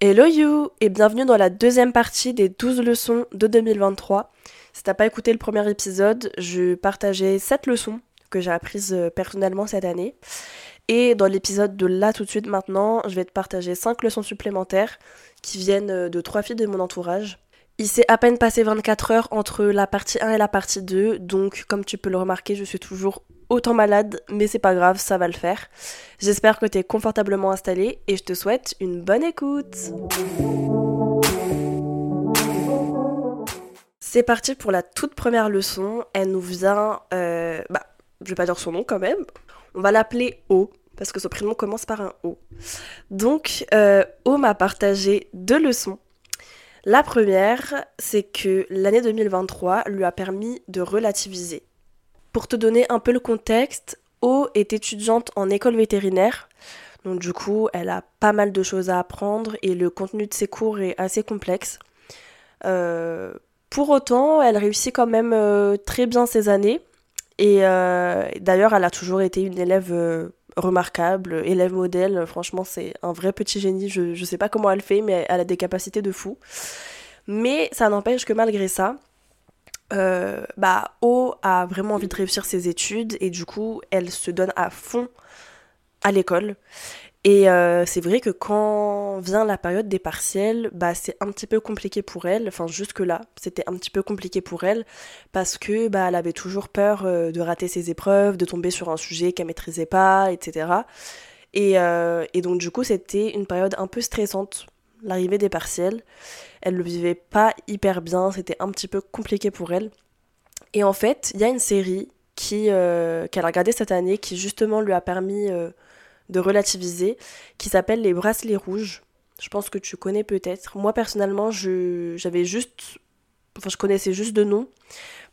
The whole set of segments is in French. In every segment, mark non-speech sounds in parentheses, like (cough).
Hello you et bienvenue dans la deuxième partie des 12 leçons de 2023. Si t'as pas écouté le premier épisode, je partageais 7 leçons que j'ai apprises euh, personnellement cette année. Et dans l'épisode de là tout de suite maintenant, je vais te partager 5 leçons supplémentaires qui viennent euh, de trois filles de mon entourage. Il s'est à peine passé 24 heures entre la partie 1 et la partie 2, donc comme tu peux le remarquer, je suis toujours autant malade, mais c'est pas grave, ça va le faire. J'espère que tu es confortablement installé et je te souhaite une bonne écoute. C'est parti pour la toute première leçon. Elle nous vient, euh, bah, je vais pas dire son nom quand même. On va l'appeler O parce que son prénom commence par un O. Donc, euh, O m'a partagé deux leçons. La première, c'est que l'année 2023 lui a permis de relativiser. Pour te donner un peu le contexte, O est étudiante en école vétérinaire. Donc du coup, elle a pas mal de choses à apprendre et le contenu de ses cours est assez complexe. Euh, pour autant, elle réussit quand même euh, très bien ses années. Et euh, d'ailleurs, elle a toujours été une élève remarquable, élève modèle. Franchement, c'est un vrai petit génie. Je, je sais pas comment elle fait, mais elle a des capacités de fou. Mais ça n'empêche que malgré ça, euh, bah, O a vraiment envie de réussir ses études et du coup, elle se donne à fond à l'école. Et euh, c'est vrai que quand vient la période des partiels, bah, c'est un petit peu compliqué pour elle. Enfin, jusque-là, c'était un petit peu compliqué pour elle parce que bah, elle avait toujours peur euh, de rater ses épreuves, de tomber sur un sujet qu'elle maîtrisait pas, etc. Et, et donc, du coup, c'était une période un peu stressante, l'arrivée des partiels. Elle le vivait pas hyper bien, c'était un petit peu compliqué pour elle. Et en fait, il y a une série qui euh, qu'elle a regardée cette année qui justement lui a permis euh, de relativiser, qui s'appelle Les Bracelets Rouges. Je pense que tu connais peut-être. Moi personnellement, j'avais juste, enfin je connaissais juste de nom,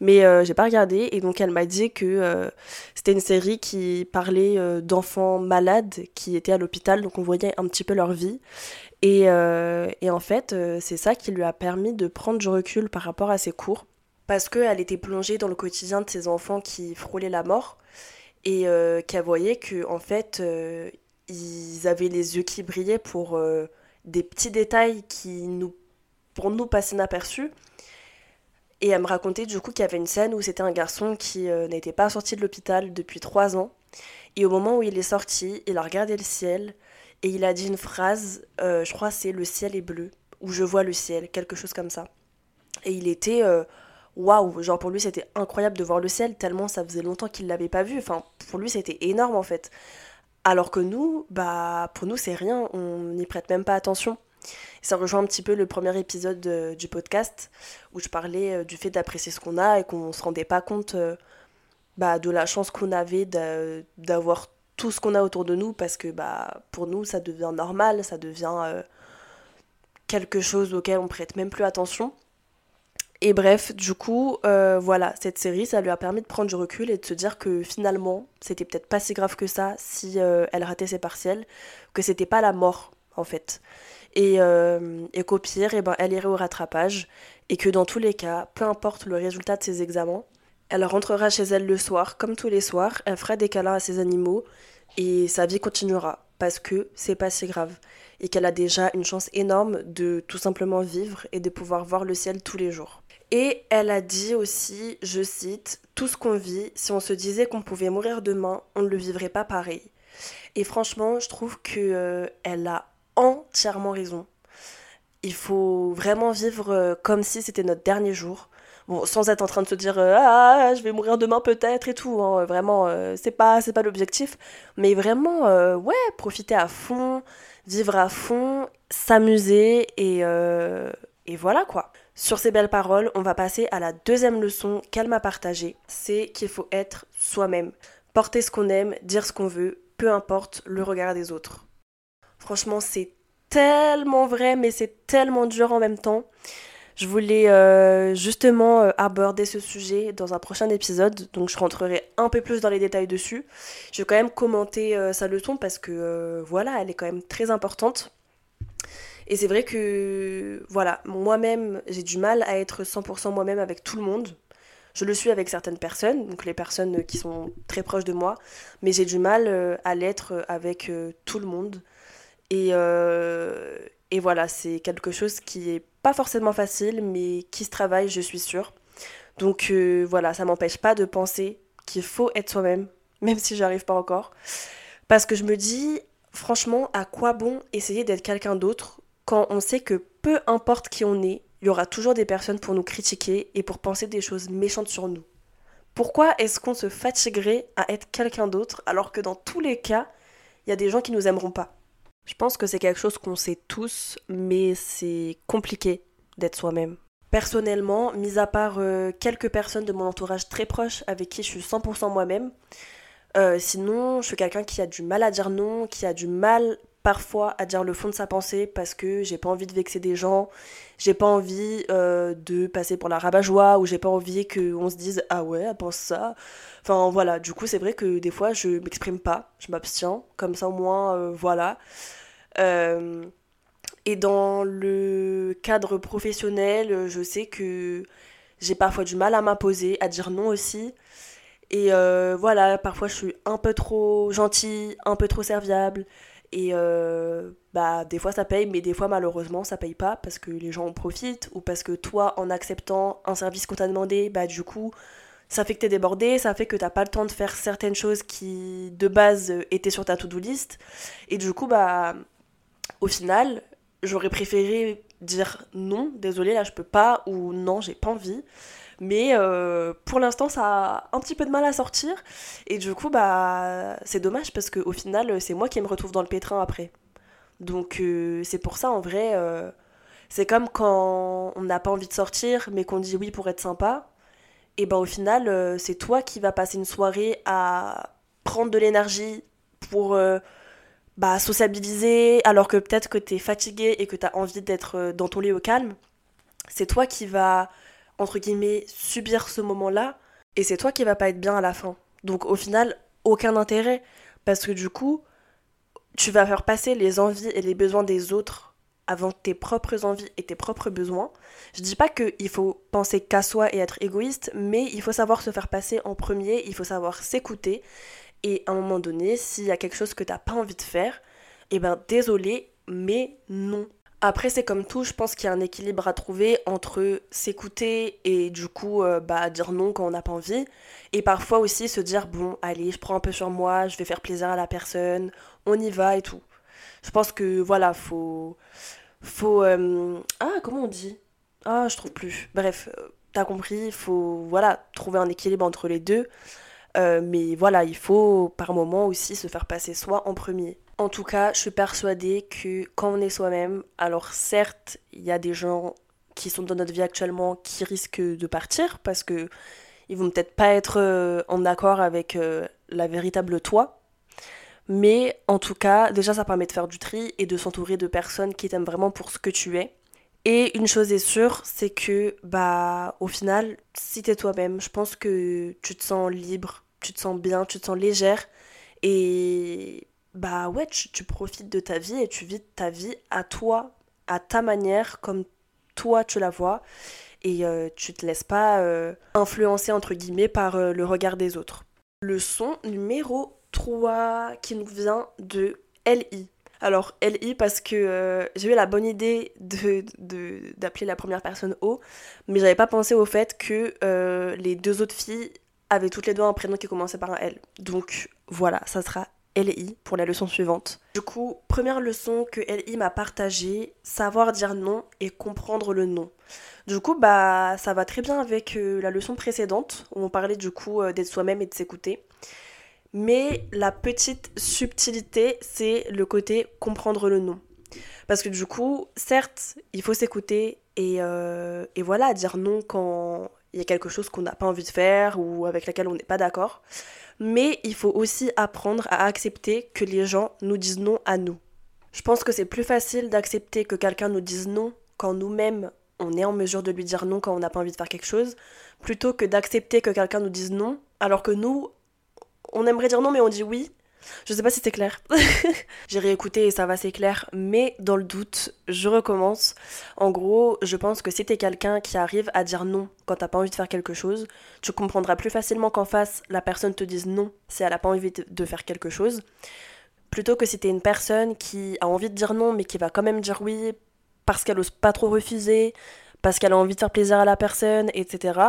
mais euh, j'ai pas regardé. Et donc elle m'a dit que c'était une série qui parlait d'enfants malades qui étaient à l'hôpital, donc on voyait un petit peu leur vie. Euh, et, en fait, euh, c'est ça qui lui a permis de prendre du recul par rapport à ses cours, parce qu'elle était plongée dans le quotidien de ses enfants qui frôlaient la mort, et euh, qu'elle voyait que en fait, ils avaient les yeux qui brillaient pour des petits détails qui nous, pour nous passaient inaperçus. Et elle me racontait du coup qu'il y avait une scène où c'était un garçon qui n'était pas sorti de l'hôpital depuis trois ans. Et au moment où il est sorti, il a regardé le ciel et il a dit une phrase, euh, je crois c'est le ciel est bleu, ou je vois le ciel, quelque chose comme ça. Et il était euh, waouh, genre pour lui c'était incroyable de voir le ciel, tellement ça faisait longtemps qu'il l'avait pas vu. Enfin, pour lui c'était énorme en fait. Alors que nous, bah pour nous c'est rien, on n'y prête même pas attention. ça rejoint un petit peu le premier épisode du podcast où je parlais euh, du fait d'apprécier ce qu'on a et qu'on se rendait pas compte bah, de la chance qu'on avait d'avoir tout ce qu'on a autour de nous parce que bah, pour nous ça devient normal, ça devient euh, quelque chose auquel on prête même plus attention. Et bref, du coup, euh, voilà, cette série, ça lui a permis de prendre du recul et de se dire que finalement, c'était peut-être pas si grave que ça si euh, elle ratait ses partiels, que c'était pas la mort en fait. Et, et qu'au pire, et eh ben, elle irait au rattrapage et que dans tous les cas, peu importe le résultat de ses examens, elle rentrera chez elle le soir, comme tous les soirs, elle fera des câlins à ses animaux et sa vie continuera parce que c'est pas si grave et qu'elle a déjà une chance énorme de tout simplement vivre et de pouvoir voir le ciel tous les jours. Et elle a dit aussi, je cite, tout ce qu'on vit, si on se disait qu'on pouvait mourir demain, on ne le vivrait pas pareil. Et franchement, je trouve que euh, elle a entièrement raison. Il faut vraiment vivre euh, comme si c'était notre dernier jour. Bon, sans être en train de se dire euh, ah je vais mourir demain peut-être et tout. Hein, vraiment, euh, c'est pas c'est pas l'objectif. Mais vraiment, euh, ouais, profiter à fond, vivre à fond, s'amuser et et voilà quoi. Sur ces belles paroles, on va passer à la deuxième leçon qu'elle m'a partagée. C'est qu'il faut être soi-même, porter ce qu'on aime, dire ce qu'on veut, peu importe le regard des autres. Franchement, c'est tellement vrai, mais c'est tellement dur en même temps. Je voulais euh, justement euh, aborder ce sujet dans un prochain épisode, donc je rentrerai un peu plus dans les détails dessus. Je vais quand même commenter euh, sa leçon parce que voilà, elle est quand même très importante. Et c'est vrai que voilà, moi-même, j'ai du mal à être 100% moi-même avec tout le monde. Je le suis avec certaines personnes, donc les personnes qui sont très proches de moi, mais j'ai du mal à l'être avec tout le monde. Et, Et voilà, c'est quelque chose qui est pas forcément facile, mais qui se travaille, je suis sûre. Donc euh, voilà, ça m'empêche pas de penser qu'il faut être soi-même, (laughs) même si j'arrive pas encore. Parce que je me dis, franchement, à quoi bon essayer d'être quelqu'un d'autre quand on sait que peu importe qui on est, il y aura toujours des personnes pour nous critiquer et pour penser des choses méchantes sur nous. Pourquoi est-ce qu'on se fatiguerait à être quelqu'un d'autre alors que dans tous les cas, il y a des gens qui nous aimeront pas? Je pense que c'est quelque chose qu'on sait tous, mais c'est compliqué d'être soi-même. Personnellement, mis à part euh, quelques personnes de mon entourage très proche avec qui je suis 100% moi-même, euh, sinon je suis quelqu'un qui a du mal à dire non, qui a du mal parfois à dire le fond de sa pensée parce que j'ai pas envie de vexer des gens, j'ai pas envie euh, de passer pour la rabat-joie ou j'ai pas envie qu'on se dise ah ouais, elle pense ça. Enfin voilà, du coup c'est vrai que des fois je m'exprime pas, je m'abstiens, comme ça au moins euh, voilà. Euh, et dans le cadre professionnel, je sais que j'ai parfois du mal à m'imposer, à dire non aussi. Et voilà, parfois je suis un peu trop gentille, un peu trop serviable. Et euh, bah, des fois ça paye, mais des fois malheureusement ça paye pas parce que les gens en profitent ou parce que toi, en acceptant un service qu'on t'a demandé, bah du coup, ça fait que t'es débordé, ça fait que t'as pas le temps de faire certaines choses qui de base étaient sur ta to-do list. Et du coup, bah, au final, j'aurais préféré dire non, désolé, là je peux pas, ou non, j'ai pas envie. Mais euh, pour l'instant, ça a un petit peu de mal à sortir. Et du coup, bah, c'est dommage parce qu'au final, c'est moi qui me retrouve dans le pétrin après. Donc, euh, c'est pour ça, en vrai, euh, c'est comme quand on n'a pas envie de sortir, mais qu'on dit oui pour être sympa. Et ben, au final, c'est toi qui vas passer une soirée à prendre de l'énergie pour bah, sociabiliser, alors que peut-être que tu es fatigué et que tu as envie d'être dans ton lit au calme. C'est toi qui vas entre guillemets, subir ce moment-là, et c'est toi qui vas pas être bien à la fin. Donc au final, aucun intérêt, parce que du coup, tu vas faire passer les envies et les besoins des autres avant tes propres envies et tes propres besoins. Je dis pas qu'il faut penser qu'à soi et être égoïste, mais il faut savoir se faire passer en premier, il faut savoir s'écouter, et à un moment donné, s'il y a quelque chose que t'as pas envie de faire, eh ben désolé, mais non. Après, c'est comme tout, je pense qu'il y a un équilibre à trouver entre s'écouter et du coup euh, bah, dire non quand on n'a pas envie. Et parfois aussi se dire, bon, allez, je prends un peu sur moi, je vais faire plaisir à la personne, on y va et tout. Je pense que voilà, faut. Faut. Euh, ah, comment on dit? Ah, je trouve plus. Bref, euh, t'as compris, faut voilà, trouver un équilibre entre les deux. Mais voilà, il faut par moment aussi se faire passer soi en premier. En tout cas, je suis persuadée que quand on est soi-même, alors certes, il y a des gens qui sont dans notre vie actuellement qui risquent de partir parce que ils vont peut-être pas être euh, en accord avec euh, la véritable toi. Mais en tout cas, déjà ça permet de faire du tri et de s'entourer de personnes qui t'aiment vraiment pour ce que tu es. Et une chose est sûre, c'est que bah au final, si t'es toi-même, je pense que tu te sens libre, tu te sens bien, tu te sens légère et bah ouais, tu, profites de ta vie et tu vis ta vie à toi, à ta manière, comme toi tu la vois. Et euh, tu te laisses pas euh, influencer, entre guillemets, par euh, le regard des autres. Le son numéro 3 qui nous vient de LI. Alors LI parce que j'ai eu la bonne idée d'appeler la première personne O, mais j'avais pas pensé au fait que les deux autres filles avaient toutes les deux un prénom qui commençait par un L. Donc voilà, ça sera LI pour la leçon suivante. Du coup, première leçon que LI m'a partagée, savoir dire non et comprendre le non. Du coup, bah ça va très bien avec euh, la leçon précédente où on parlait du coup euh, d'être soi-même et de s'écouter. Mais la petite subtilité, c'est le côté comprendre le non. Parce que du coup, certes, il faut s'écouter et, euh, et voilà, dire non quand il y a quelque chose qu'on n'a pas envie de faire ou avec laquelle on n'est pas d'accord mais il faut aussi apprendre à accepter que les gens nous disent non à nous. Je pense que c'est plus facile d'accepter que quelqu'un nous dise non quand nous-mêmes on est en mesure de lui dire non quand on n'a pas envie de faire quelque chose, plutôt que d'accepter que quelqu'un nous dise non alors que nous, on aimerait dire non mais on dit oui je sais pas si c'est clair. (laughs) J'ai réécouté et ça va, c'est clair. Mais dans le doute, je recommence. En gros, je pense que si t'es quelqu'un qui arrive à dire non quand t'as pas envie de faire quelque chose, tu comprendras plus facilement qu'en face, la personne te dise non si elle a pas envie de faire quelque chose. Plutôt que si t'es une personne qui a envie de dire non mais qui va quand même dire oui parce qu'elle ose pas trop refuser, parce qu'elle a envie de faire plaisir à la personne, etc.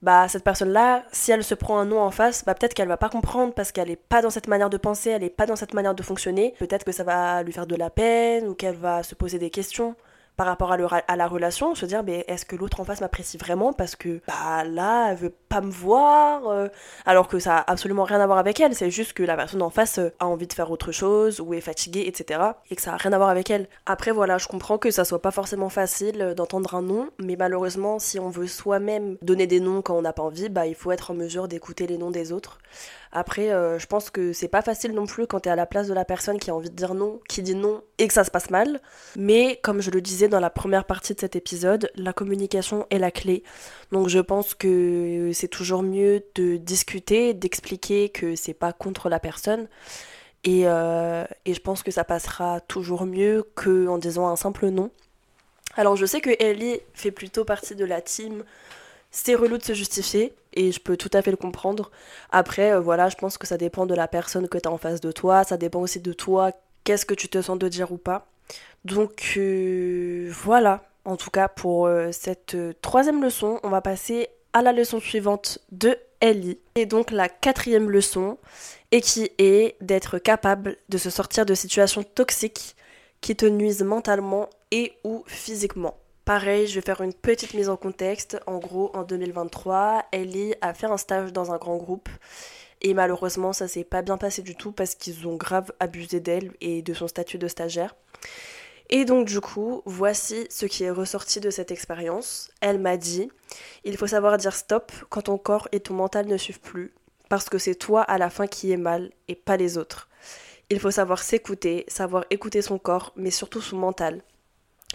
Bah cette personne-là, si elle se prend un non en face, bah peut-être qu'elle va pas comprendre parce qu'elle est pas dans cette manière de penser, elle est pas dans cette manière de fonctionner. Peut-être que ça va lui faire de la peine ou qu'elle va se poser des questions par rapport à, la relation, se dire est-ce que l'autre en face m'apprécie vraiment parce que bah là elle veut pas me voir euh, alors que ça a absolument rien à voir avec elle, c'est juste que la personne en face euh, a envie de faire autre chose ou est fatiguée etc et que ça a rien à voir avec elle. Après voilà je comprends que ça soit pas forcément facile euh, d'entendre un non mais malheureusement si on veut soi-même donner des noms quand on n'a pas envie bah il faut être en mesure d'écouter les noms des autres. Après, je pense que c'est pas facile non plus quand t'es à la place de la personne qui a envie de dire non, qui dit non et que ça se passe mal. Mais comme je le disais dans la première partie de cet épisode, la communication est la clé. Donc je pense que c'est toujours mieux de discuter, d'expliquer que c'est pas contre la personne. Et, euh, et, je pense que ça passera toujours mieux qu'en disant un simple non. Alors je sais que Ellie fait plutôt partie de la team. C'est relou de se justifier et je peux tout à fait le comprendre. Après, euh, voilà, je pense que ça dépend de la personne que tu as en face de toi. Ça dépend aussi de toi, qu'est-ce que tu te sens de dire ou pas. Donc euh, voilà, en tout cas pour euh, cette troisième leçon, on va passer à la leçon suivante de Ellie. Et donc la quatrième leçon, et qui est d'être capable de se sortir de situations toxiques qui te nuisent mentalement et ou physiquement. Pareil, je vais faire une petite mise en contexte. En gros, en 2023, Ellie a fait un stage dans un grand groupe. Et malheureusement, ça s'est pas bien passé du tout parce qu'ils ont grave abusé d'elle et de son statut de stagiaire. Et donc du coup, voici ce qui est ressorti de cette expérience. Elle m'a dit, il faut savoir dire stop quand ton corps et ton mental ne suivent plus, parce que c'est toi à la fin qui est mal et pas les autres. Il faut savoir s'écouter, savoir écouter son corps, mais surtout son mental.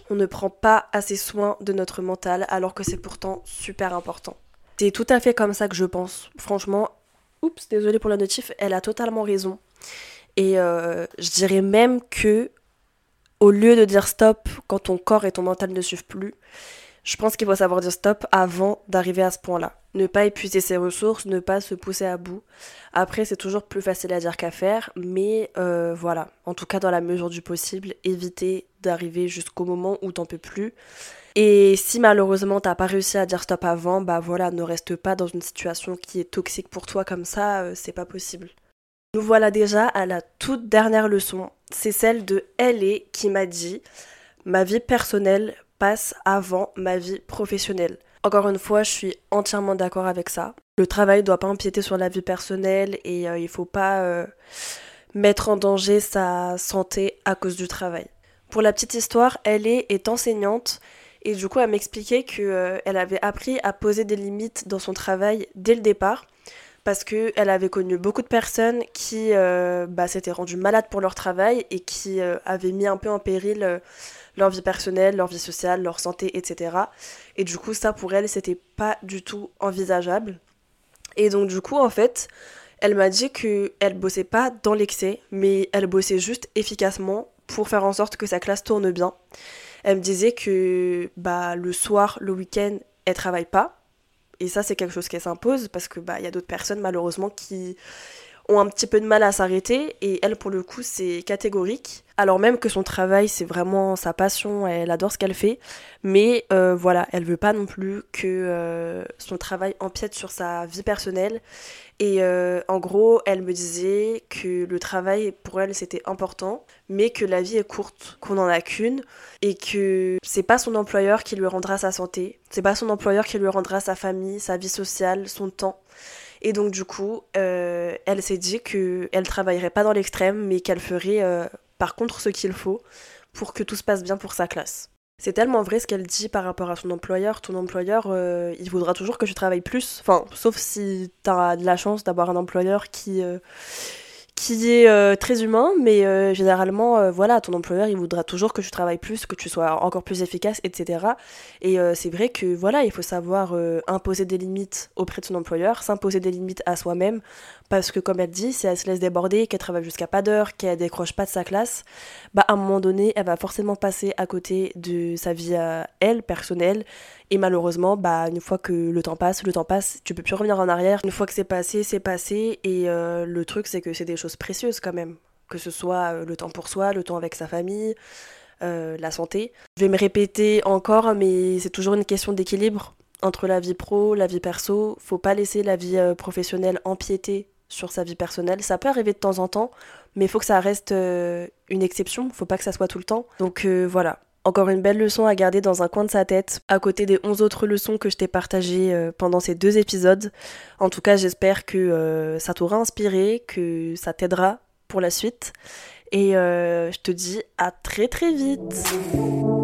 On ne prend pas assez soin de notre mental alors que c'est pourtant super important. C'est tout à fait comme ça que je pense. Franchement, oups, désolé pour la notif, elle a totalement raison. Et euh, je dirais même que au lieu de dire stop quand ton corps et ton mental ne suivent plus, je pense qu'il faut savoir dire stop avant d'arriver à ce point-là. Ne pas épuiser ses ressources, ne pas se pousser à bout. Après, c'est toujours plus facile à dire qu'à faire, mais euh, voilà. En tout cas, dans la mesure du possible, éviter d'arriver jusqu'au moment où t'en peux plus. Et si malheureusement t'as pas réussi à dire stop avant, bah voilà, ne reste pas dans une situation qui est toxique pour toi comme ça, euh, c'est pas possible. Nous voilà déjà à la toute dernière leçon. C'est celle de Elle qui m'a dit Ma vie personnelle avant ma vie professionnelle. Encore une fois, je suis entièrement d'accord avec ça. Le travail doit pas empiéter sur la vie personnelle et euh, il faut pas euh, mettre en danger sa santé à cause du travail. Pour la petite histoire, elle est enseignante et du coup elle m'expliquait qu'elle euh, avait appris à poser des limites dans son travail dès le départ parce qu'elle avait connu beaucoup de personnes qui euh, bah, s'étaient rendues malades pour leur travail et qui euh, avaient mis un peu en péril euh, leur vie personnelle, leur vie sociale, leur santé, etc. Et du coup, ça pour elle, c'était pas du tout envisageable. Et donc, du coup, en fait, elle m'a dit qu'elle bossait pas dans l'excès, mais elle bossait juste efficacement pour faire en sorte que sa classe tourne bien. Elle me disait que bah, le soir, le week-end, elle travaille pas et ça, c'est quelque chose qui s'impose parce que bah y a d'autres personnes malheureusement qui ont un petit peu de mal à s'arrêter et elle pour le coup c'est catégorique. Alors même que son travail c'est vraiment sa passion elle adore ce qu'elle fait. Mais euh, voilà elle veut pas non plus que euh, son travail empiète sur sa vie personnelle. Et euh, en gros elle me disait que le travail pour elle c'était important mais que la vie est courte qu'on en a qu'une et que c'est pas son employeur qui lui rendra sa santé c'est pas son employeur qui lui rendra sa famille sa vie sociale son temps et donc du coup, euh, elle s'est dit qu'elle travaillerait pas dans l'extrême, mais qu'elle ferait euh, par contre ce qu'il faut pour que tout se passe bien pour sa classe. C'est tellement vrai ce qu'elle dit par rapport à son employeur. Ton employeur, euh, il voudra toujours que tu travailles plus. Enfin, sauf si t'as de la chance d'avoir un employeur qui qui est euh, très humain, mais euh, généralement, euh, voilà, ton employeur, il voudra toujours que tu travailles plus, que tu sois encore plus efficace, etc. Et c'est vrai que, voilà, il faut savoir imposer des limites auprès de son employeur, s'imposer des limites à soi-même, parce que, comme elle dit, si elle se laisse déborder, qu'elle travaille jusqu'à pas d'heure, qu'elle décroche pas de sa classe, bah, à un moment donné, elle va forcément passer à côté de sa vie elle, personnelle, et malheureusement, bah, une fois que le temps passe, le temps passe, tu peux plus revenir en arrière. Une fois que c'est passé, c'est passé. Et le truc, c'est que c'est des choses précieuses quand même. Que ce soit euh, le temps pour soi, le temps avec sa famille, la santé. Je vais me répéter encore, mais c'est toujours une question d'équilibre entre la vie pro, la vie perso. Faut pas laisser la vie professionnelle empiéter sur sa vie personnelle. Ça peut arriver de temps en temps, mais il faut que ça reste une exception. Faut pas que ça soit tout le temps. Donc voilà, encore une belle leçon à garder dans un coin de sa tête, à côté des 11 autres leçons que je t'ai partagées euh, pendant ces deux épisodes. En tout cas, j'espère que euh, ça t'aura inspiré, que ça t'aidera pour la suite. Et euh, je te dis à très très vite